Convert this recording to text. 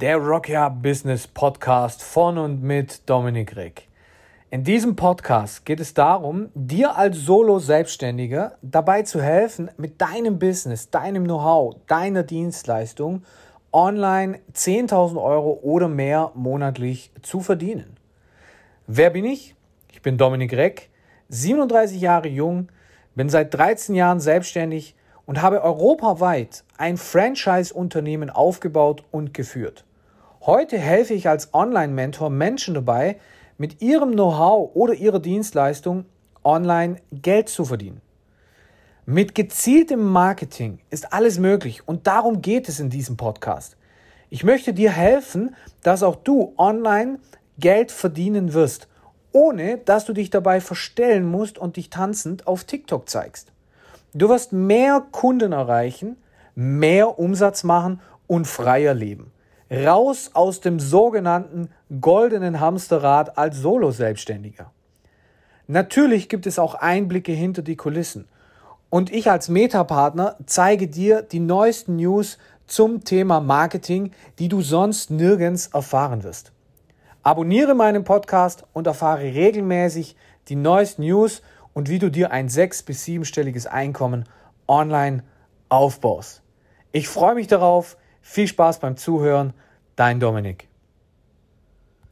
der Rock Your Business Podcast von und mit Dominik Rick. In diesem Podcast geht es darum, dir als Solo-Selbstständiger dabei zu helfen, mit deinem Business, deinem Know-how, deiner Dienstleistung online 10.000 Euro oder mehr monatlich zu verdienen. Wer bin ich? Ich bin Dominik Reck, 37 Jahre jung, bin seit 13 Jahren selbstständig und habe europaweit ein Franchise-Unternehmen aufgebaut und geführt. Heute helfe ich als Online-Mentor Menschen dabei, mit ihrem Know-how oder ihrer Dienstleistung online Geld zu verdienen. Mit gezieltem Marketing ist alles möglich und darum geht es in diesem Podcast. Ich möchte dir helfen, dass auch du online Geld verdienen wirst, ohne dass du dich dabei verstellen musst und dich tanzend auf TikTok zeigst. Du wirst mehr Kunden erreichen, mehr Umsatz machen und freier leben. Raus aus dem sogenannten goldenen Hamsterrad als Solo-Selbstständiger. Natürlich gibt es auch Einblicke hinter die Kulissen. Und ich als Meta-Partner zeige dir die neuesten News zum Thema Marketing, die du sonst nirgends erfahren wirst. Abonniere meinen Podcast und erfahre regelmäßig die neuesten News und wie du dir ein sechs- bis siebenstelliges Einkommen online aufbaust. Ich freue mich darauf. Viel Spaß beim Zuhören. Dein Dominik.